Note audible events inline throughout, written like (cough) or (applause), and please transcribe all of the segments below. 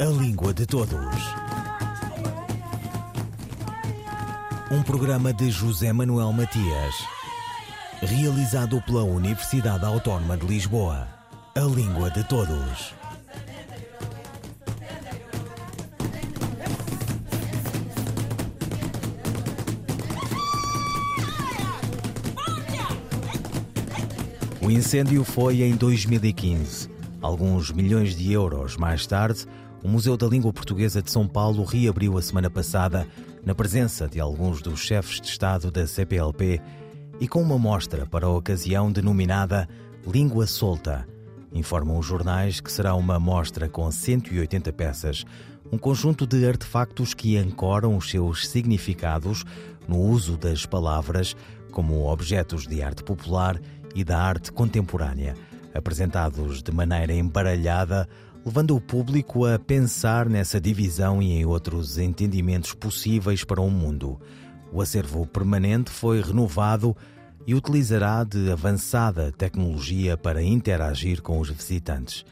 A Língua de Todos. Um programa de José Manuel Matias, realizado pela Universidade Autónoma de Lisboa. A Língua de Todos. O incêndio foi em 2015. Alguns milhões de euros mais tarde, o Museu da Língua Portuguesa de São Paulo reabriu a semana passada, na presença de alguns dos chefes de Estado da CPLP e com uma mostra para a ocasião denominada Língua Solta. Informam os jornais que será uma mostra com 180 peças, um conjunto de artefactos que ancoram os seus significados no uso das palavras como objetos de arte popular e da arte contemporânea, apresentados de maneira embaralhada, levando o público a pensar nessa divisão e em outros entendimentos possíveis para o mundo. O acervo permanente foi renovado e utilizará de avançada tecnologia para interagir com os visitantes.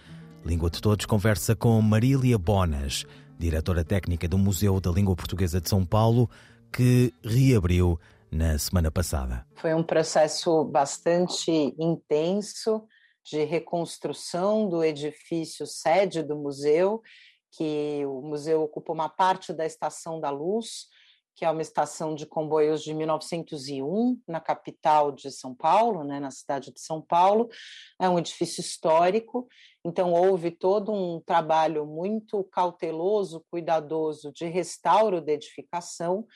Língua de Todos conversa com Marília Bonas, diretora técnica do Museu da Língua Portuguesa de São Paulo, que reabriu na semana passada. Foi um processo bastante intenso de reconstrução do edifício sede do museu, que o museu ocupa uma parte da Estação da Luz, que é uma estação de comboios de 1901, na capital de São Paulo, né, na cidade de São Paulo. É um edifício histórico, então houve todo um trabalho muito cauteloso, cuidadoso de restauro da edificação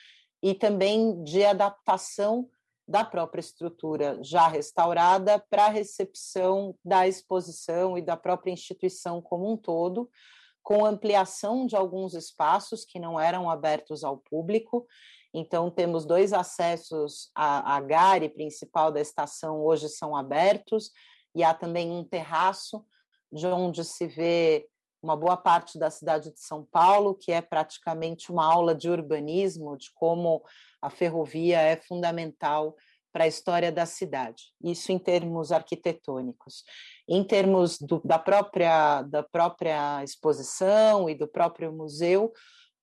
e também de adaptação da própria estrutura já restaurada para a recepção da exposição e da própria instituição como um todo, com ampliação de alguns espaços que não eram abertos ao público. Então, temos dois acessos à, à gare principal da estação, hoje são abertos, e há também um terraço, de onde se vê uma boa parte da cidade de São Paulo, que é praticamente uma aula de urbanismo, de como a ferrovia é fundamental para a história da cidade. Isso em termos arquitetônicos. Em termos do, da, própria, da própria exposição e do próprio museu,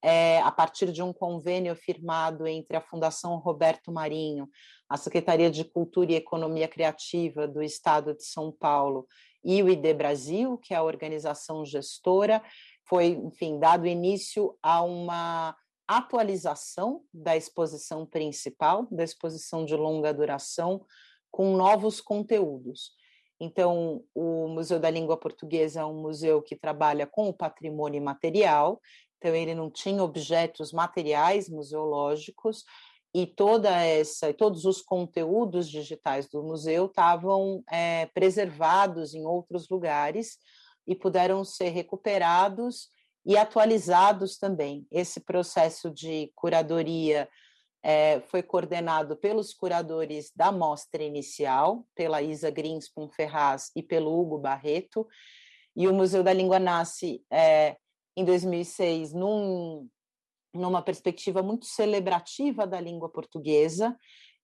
é, a partir de um convênio firmado entre a Fundação Roberto Marinho, a Secretaria de Cultura e Economia Criativa do Estado de São Paulo e o ID Brasil, que é a organização gestora, foi, enfim, dado início a uma atualização da exposição principal, da exposição de longa duração, com novos conteúdos. Então, o Museu da Língua Portuguesa é um museu que trabalha com o patrimônio material, então ele não tinha objetos materiais museológicos, e toda essa, todos os conteúdos digitais do museu estavam é, preservados em outros lugares e puderam ser recuperados e atualizados também. Esse processo de curadoria é, foi coordenado pelos curadores da mostra inicial, pela Isa Greenspoon Ferraz e pelo Hugo Barreto, e o Museu da Língua nasce é, em 2006 num numa perspectiva muito celebrativa da língua portuguesa.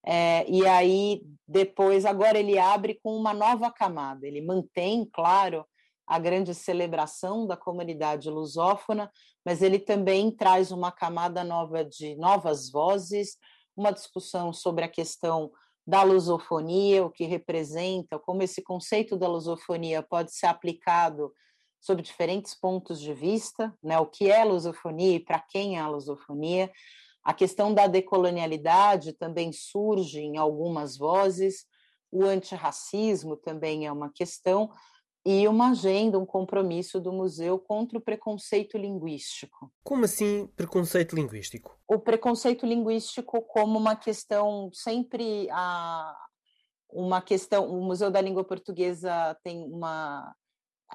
É, e aí, depois, agora ele abre com uma nova camada, ele mantém, claro, a grande celebração da comunidade lusófona, mas ele também traz uma camada nova de novas vozes, uma discussão sobre a questão da lusofonia, o que representa, como esse conceito da lusofonia pode ser aplicado sob diferentes pontos de vista, né? O que é lusofonia e para quem é a lusofonia. A questão da decolonialidade também surge em algumas vozes. O antirracismo também é uma questão e uma agenda, um compromisso do museu contra o preconceito linguístico. Como assim preconceito linguístico? O preconceito linguístico como uma questão sempre a uma questão, o Museu da Língua Portuguesa tem uma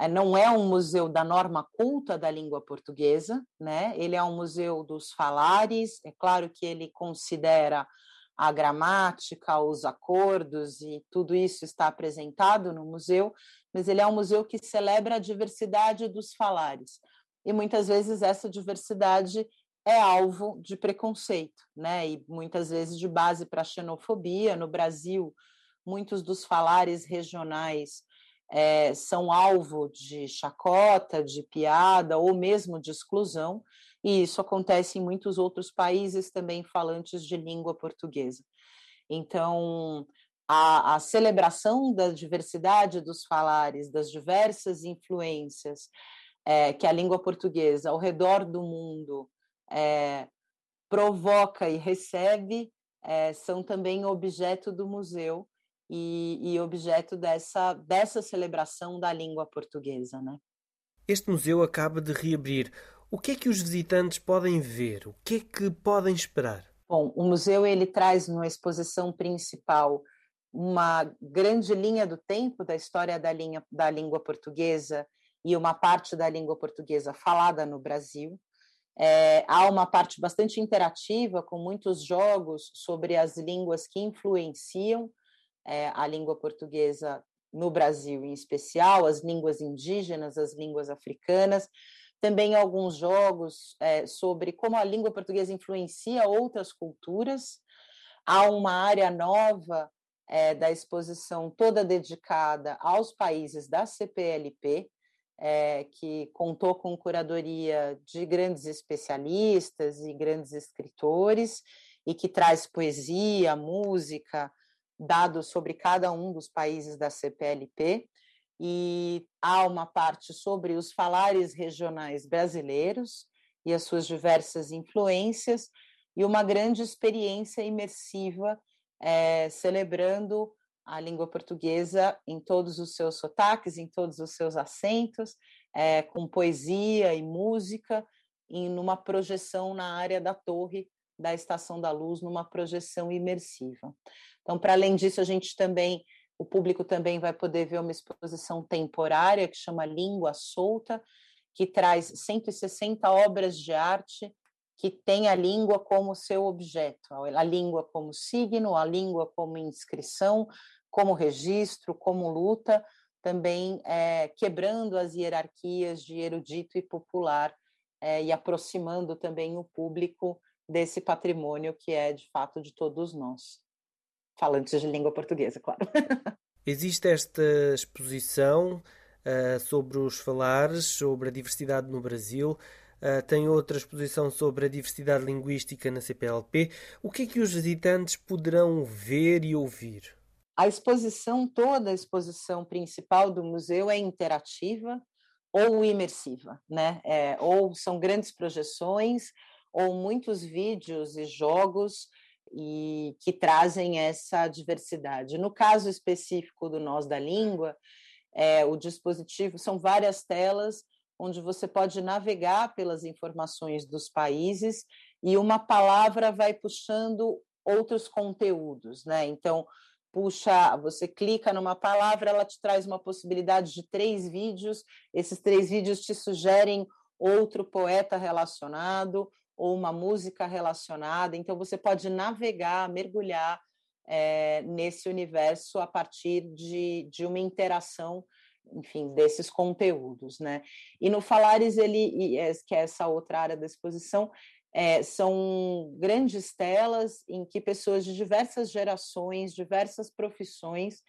não é um museu da norma culta da língua portuguesa, né? Ele é um museu dos falares. É claro que ele considera a gramática, os acordos e tudo isso está apresentado no museu, mas ele é um museu que celebra a diversidade dos falares. E muitas vezes essa diversidade é alvo de preconceito, né? E muitas vezes de base para xenofobia. No Brasil, muitos dos falares regionais é, são alvo de chacota, de piada ou mesmo de exclusão, e isso acontece em muitos outros países também falantes de língua portuguesa. Então, a, a celebração da diversidade dos falares, das diversas influências é, que a língua portuguesa ao redor do mundo é, provoca e recebe, são também objeto do museu e, e, objeto dessa, dessa celebração da língua portuguesa. Né? Este museu acaba de reabrir. O que é que os visitantes podem ver? O que é que podem esperar? Bom, o museu ele traz numa exposição principal uma grande linha do tempo da história da, linha, da língua portuguesa e uma parte da língua portuguesa falada no Brasil. É, há uma parte bastante interativa, com muitos jogos sobre as línguas que influenciam é, a língua portuguesa no Brasil, em especial, as línguas indígenas, as línguas africanas. Também alguns jogos é, sobre como a língua portuguesa influencia outras culturas. Há uma área nova é, da exposição toda dedicada aos países da CPLP, é, que contou com curadoria de grandes especialistas e grandes escritores, e que traz poesia, música, dados sobre cada um dos países da CPLP. E há uma parte sobre os falares regionais brasileiros e as suas diversas influências, e uma grande experiência imersiva é, celebrando a língua portuguesa em todos os seus sotaques, em todos os seus acentos, é, com poesia e música, e numa projeção na área da torre da Estação da Luz, numa projeção imersiva. Então, para além disso, a gente também, o público também vai poder ver uma exposição temporária que chama Língua Solta, que traz 160 obras de arte que tem a língua como seu objeto, a língua como signo, a língua como inscrição, como registro, como luta, também é, quebrando as hierarquias de erudito e popular é, e aproximando também o público desse patrimônio que é de fato de todos nós, falantes de língua portuguesa, claro. Existe esta exposição uh, sobre os falares, sobre a diversidade no Brasil. Uh, tem outra exposição sobre a diversidade linguística na CPLP. O que é que os visitantes poderão ver e ouvir? A exposição, toda a exposição principal do museu é interativa ou imersiva, né? É, ou são grandes projeções, ou muitos vídeos e jogos e que trazem essa diversidade. No caso específico do Nós da Língua, é, o dispositivo são várias telas onde você pode navegar pelas informações dos países e uma palavra vai puxando outros conteúdos, né? Então, puxa, você clica numa palavra, ela te traz uma possibilidade de três vídeos, esses três vídeos te sugerem outro poeta relacionado ou uma música relacionada, então você pode navegar, mergulhar é, nesse universo a partir de, de uma interação enfim, desses conteúdos, né? E no Falares, ele, é, que é essa outra área da exposição, é, são grandes telas em que pessoas de diversas gerações, diversas profissões,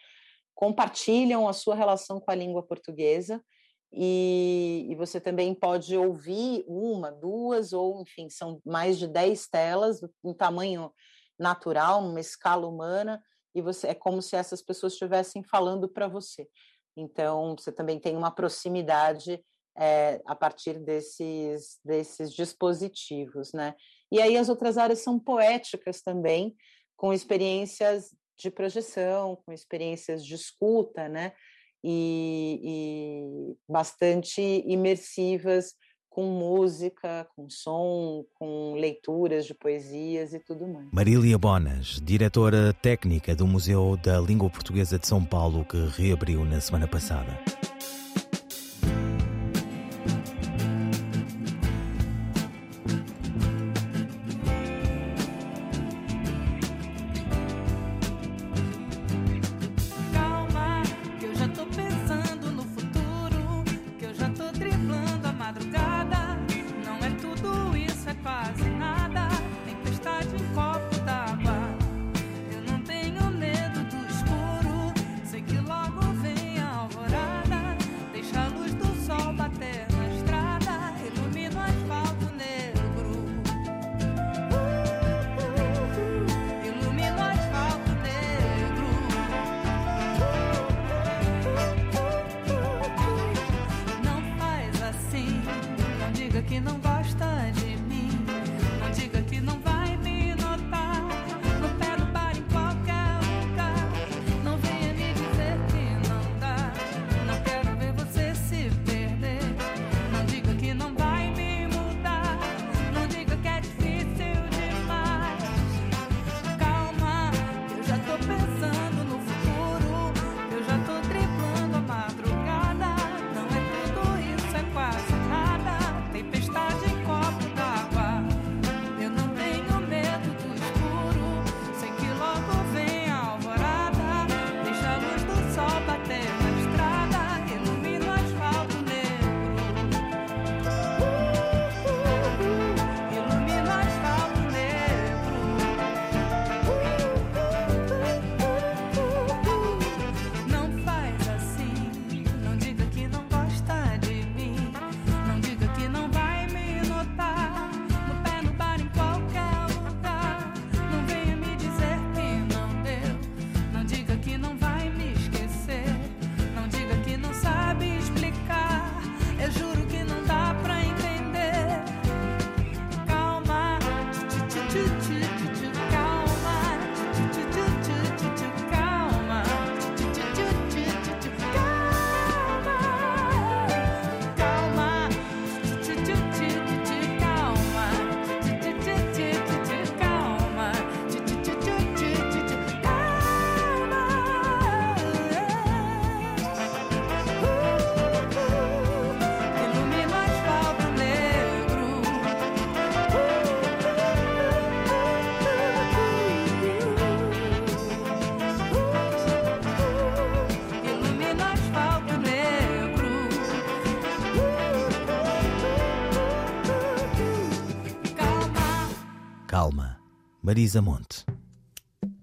compartilham a sua relação com a língua portuguesa, e, e, você também pode ouvir uma, duas, ou enfim, são mais de dez telas em tamanho natural, numa escala humana, e você é como se essas pessoas estivessem falando para você. Então, você também tem uma proximidade é, a partir desses, desses dispositivos, né? E aí as outras áreas são poéticas também, com experiências de projeção, com experiências de escuta, né? E, e bastante imersivas com música, com som, com leituras de poesias e tudo mais. Marília Bonas, diretora técnica do Museu da Língua Portuguesa de São Paulo, que reabriu na semana passada. Marisa Monte.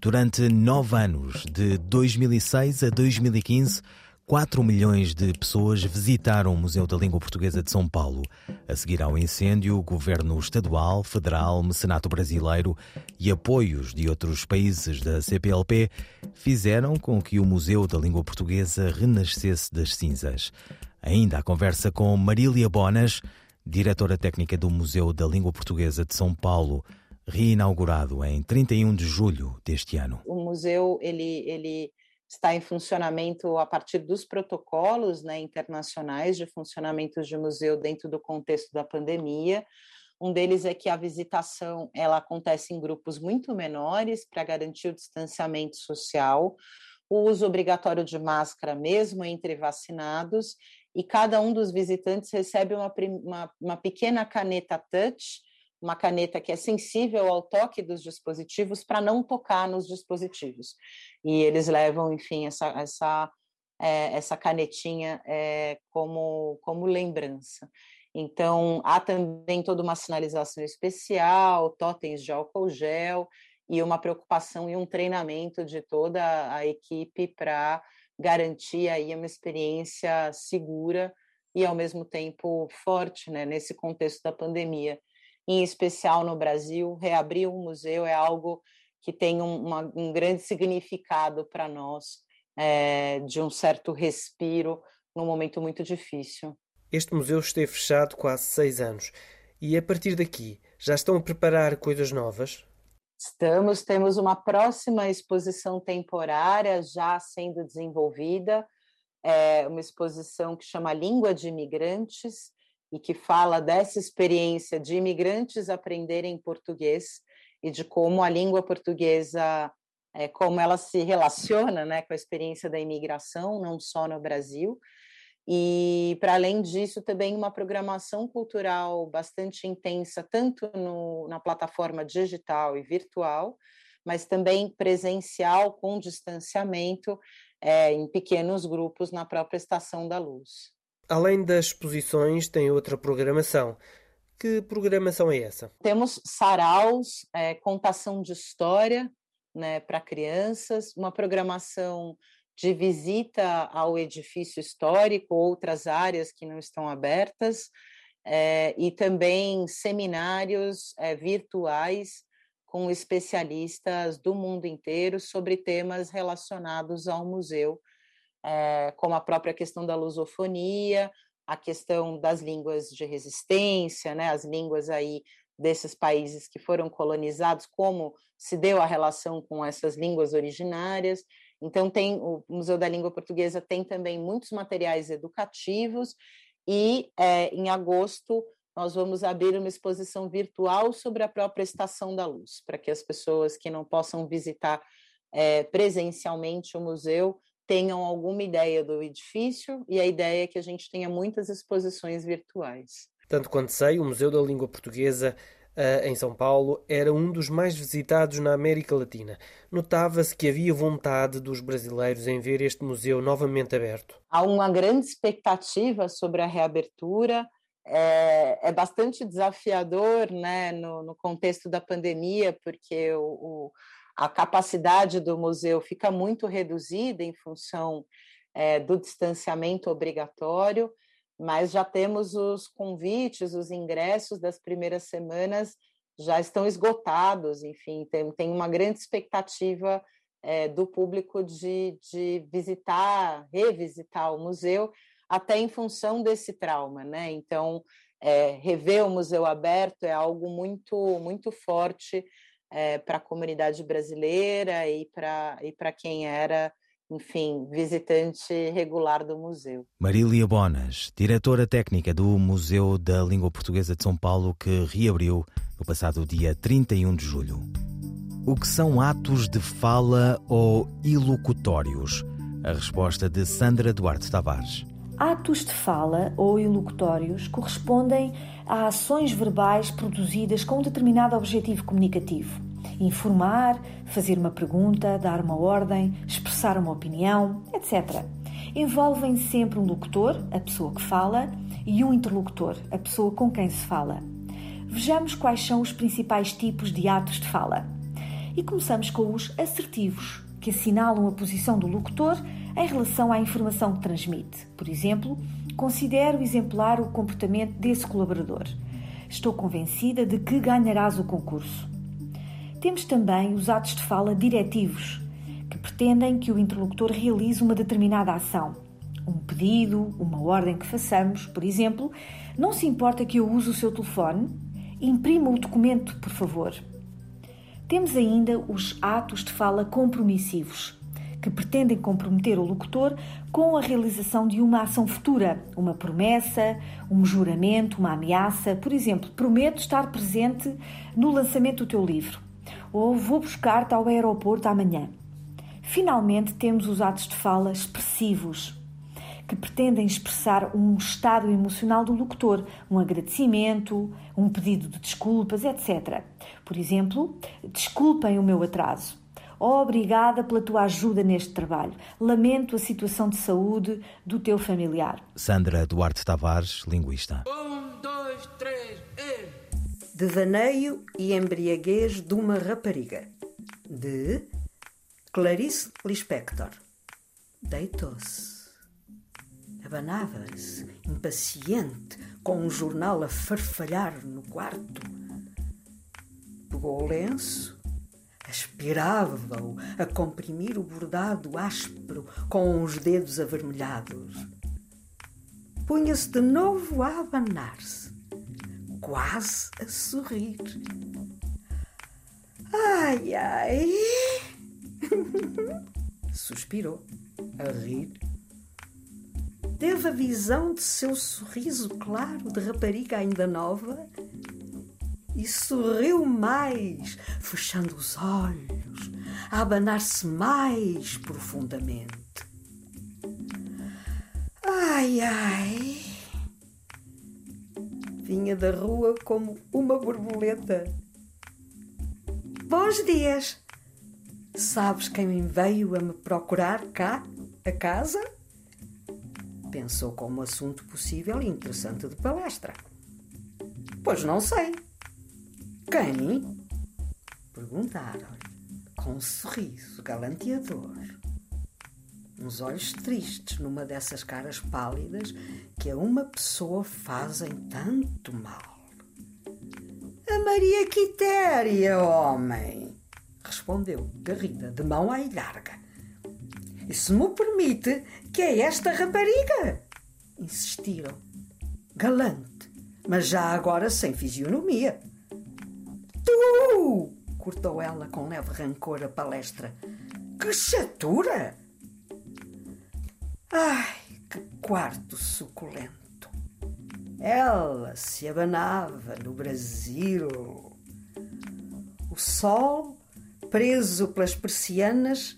Durante nove anos, de 2006 a 2015, 4 milhões de pessoas visitaram o Museu da Língua Portuguesa de São Paulo. A seguir ao incêndio, o governo estadual, federal, mecenato brasileiro e apoios de outros países da CPLP fizeram com que o Museu da Língua Portuguesa renascesse das cinzas. Ainda a conversa com Marília Bonas, diretora técnica do Museu da Língua Portuguesa de São Paulo reinaugurado em 31 de julho deste ano. O museu ele, ele está em funcionamento a partir dos protocolos né, internacionais de funcionamento de museu dentro do contexto da pandemia. Um deles é que a visitação ela acontece em grupos muito menores para garantir o distanciamento social, o uso obrigatório de máscara mesmo entre vacinados e cada um dos visitantes recebe uma, uma, uma pequena caneta touch uma caneta que é sensível ao toque dos dispositivos para não tocar nos dispositivos. E eles levam, enfim, essa, essa, é, essa canetinha é, como, como lembrança. Então, há também toda uma sinalização especial, totens de álcool gel e uma preocupação e um treinamento de toda a equipe para garantir aí uma experiência segura e ao mesmo tempo forte, né, nesse contexto da pandemia em especial no Brasil. Reabrir um museu é algo que tem um, uma, um grande significado para nós, é, de um certo respiro num momento muito difícil. Este museu esteve fechado quase seis anos. E a partir daqui, já estão a preparar coisas novas? Estamos, temos uma próxima exposição temporária já sendo desenvolvida, é uma exposição que chama Língua de Imigrantes, e que fala dessa experiência de imigrantes aprenderem português e de como a língua portuguesa, é, como ela se relaciona né, com a experiência da imigração, não só no Brasil. E, para além disso, também uma programação cultural bastante intensa, tanto no, na plataforma digital e virtual, mas também presencial, com distanciamento, é, em pequenos grupos na própria Estação da Luz. Além das exposições, tem outra programação. Que programação é essa? Temos saraus, é, contação de história né, para crianças, uma programação de visita ao edifício histórico, outras áreas que não estão abertas, é, e também seminários é, virtuais com especialistas do mundo inteiro sobre temas relacionados ao museu é, como a própria questão da lusofonia, a questão das línguas de resistência, né, as línguas aí desses países que foram colonizados, como se deu a relação com essas línguas originárias. Então tem o Museu da Língua Portuguesa tem também muitos materiais educativos e é, em agosto nós vamos abrir uma exposição virtual sobre a própria Estação da Luz, para que as pessoas que não possam visitar é, presencialmente o museu tenham alguma ideia do edifício e a ideia é que a gente tenha muitas exposições virtuais. Tanto quanto sei, o Museu da Língua Portuguesa em São Paulo era um dos mais visitados na América Latina. Notava-se que havia vontade dos brasileiros em ver este museu novamente aberto. Há uma grande expectativa sobre a reabertura. É, é bastante desafiador né, no, no, contexto da pandemia, porque o, o, a capacidade do museu fica muito reduzida em função é, do distanciamento obrigatório mas já temos os convites, os ingressos das primeiras semanas já estão esgotados, enfim, tem, tem uma grande expectativa é, do público de, de visitar, revisitar o museu, até em função desse trauma, né? Então, é, rever o museu aberto é algo muito, muito forte é, para a comunidade brasileira e para e quem era enfim, visitante regular do museu. Marília Bonas, diretora técnica do Museu da Língua Portuguesa de São Paulo, que reabriu no passado dia 31 de julho. O que são atos de fala ou ilocutórios? A resposta de Sandra Duarte Tavares. Atos de fala ou ilocutórios correspondem a ações verbais produzidas com um determinado objetivo comunicativo informar, fazer uma pergunta, dar uma ordem, expressar uma opinião, etc. Envolvem sempre um locutor, a pessoa que fala, e um interlocutor, a pessoa com quem se fala. Vejamos quais são os principais tipos de atos de fala. E começamos com os assertivos, que assinalam a posição do locutor em relação à informação que transmite. Por exemplo, considero exemplar o comportamento desse colaborador. Estou convencida de que ganharás o concurso. Temos também os atos de fala diretivos, que pretendem que o interlocutor realize uma determinada ação. Um pedido, uma ordem que façamos, por exemplo, não se importa que eu use o seu telefone? Imprima o documento, por favor. Temos ainda os atos de fala compromissivos, que pretendem comprometer o locutor com a realização de uma ação futura, uma promessa, um juramento, uma ameaça. Por exemplo, prometo estar presente no lançamento do teu livro ou vou buscar-te ao aeroporto amanhã. Finalmente, temos os atos de fala expressivos, que pretendem expressar um estado emocional do locutor, um agradecimento, um pedido de desculpas, etc. Por exemplo, desculpem o meu atraso. Obrigada pela tua ajuda neste trabalho. Lamento a situação de saúde do teu familiar. Sandra Duarte Tavares, linguista. Um, dois, três, e... Devaneio e embriaguez de uma rapariga, de Clarice Lispector. Deitou-se. Abanava-se, impaciente, com um jornal a farfalhar no quarto. Pegou o lenço, aspirava-o a comprimir o bordado áspero com os dedos avermelhados. Punha-se de novo a abanar-se quase a sorrir. Ai, ai! (laughs) Suspirou, a rir. Teve a visão de seu sorriso claro de rapariga ainda nova e sorriu mais, fechando os olhos, a abanar-se mais profundamente. Ai, ai! vinha da rua como uma borboleta. Bons dias! Sabes quem veio a me procurar cá, a casa? Pensou como assunto possível e interessante de palestra. Pois não sei. Quem? Perguntaram-lhe, com um sorriso galanteador uns olhos tristes numa dessas caras pálidas que a uma pessoa fazem tanto mal. A Maria Quitéria, homem, respondeu Garrida, de mão à larga. E se me permite, que é esta rapariga? Insistiram, galante, mas já agora sem fisionomia. Tu! cortou ela com leve rancor a palestra. Que chatura! Ai, que quarto suculento! Ela se abanava no Brasil. O sol, preso pelas persianas,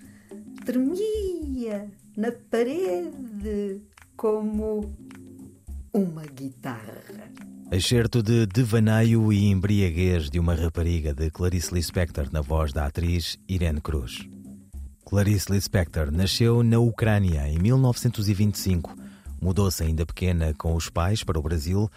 tremia na parede como uma guitarra. Excerto de Devaneio e Embriaguez de uma rapariga de Clarice Lispector na voz da atriz Irene Cruz. Clarice Lispector nasceu na Ucrânia em 1925. Mudou-se ainda pequena com os pais para o Brasil,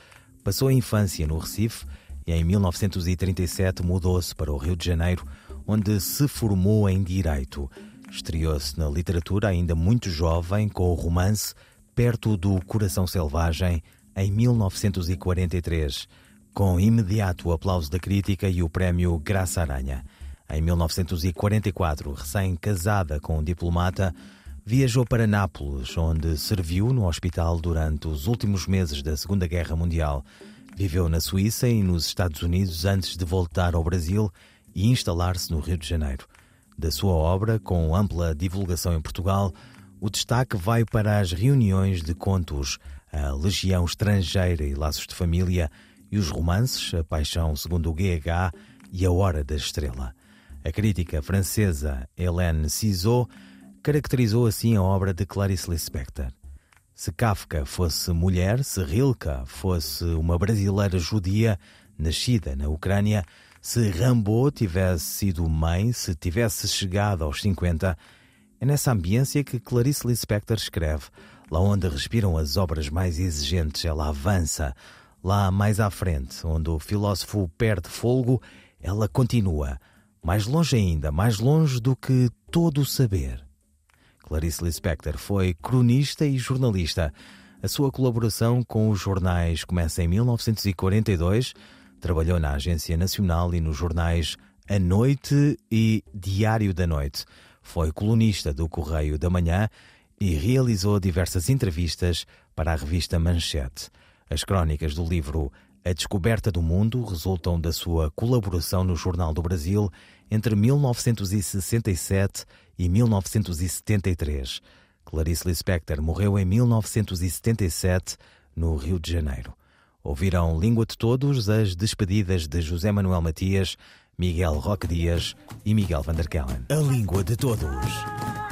passou a infância no Recife e em 1937 mudou-se para o Rio de Janeiro, onde se formou em Direito. Estreou-se na literatura ainda muito jovem com o romance Perto do Coração Selvagem, em 1943, com imediato aplauso da crítica e o prémio Graça Aranha. Em 1944, recém-casada com um diplomata, viajou para Nápoles, onde serviu no hospital durante os últimos meses da Segunda Guerra Mundial. Viveu na Suíça e nos Estados Unidos antes de voltar ao Brasil e instalar-se no Rio de Janeiro. Da sua obra, com ampla divulgação em Portugal, o destaque vai para as reuniões de contos, a Legião Estrangeira e Laços de Família e os romances A Paixão segundo o GH e A Hora da Estrela. A crítica francesa Hélène Cizot caracterizou assim a obra de Clarice Lispector. Se Kafka fosse mulher, se Rilke fosse uma brasileira judia nascida na Ucrânia, se Rimbaud tivesse sido mãe, se tivesse chegado aos 50, é nessa ambiência que Clarice Lispector escreve Lá onde respiram as obras mais exigentes, ela avança. Lá mais à frente, onde o filósofo perde folgo, ela continua. Mais longe ainda, mais longe do que todo o saber. Clarice Lispector foi cronista e jornalista. A sua colaboração com os jornais começa em 1942. Trabalhou na Agência Nacional e nos jornais A Noite e Diário da Noite. Foi colunista do Correio da Manhã e realizou diversas entrevistas para a revista Manchete. As crónicas do livro A Descoberta do Mundo resultam da sua colaboração no Jornal do Brasil entre 1967 e 1973. Clarice Lispector morreu em 1977 no Rio de Janeiro. Ouviram Língua de Todos as despedidas de José Manuel Matias, Miguel Roque Dias e Miguel van der Kellen. A Língua de Todos.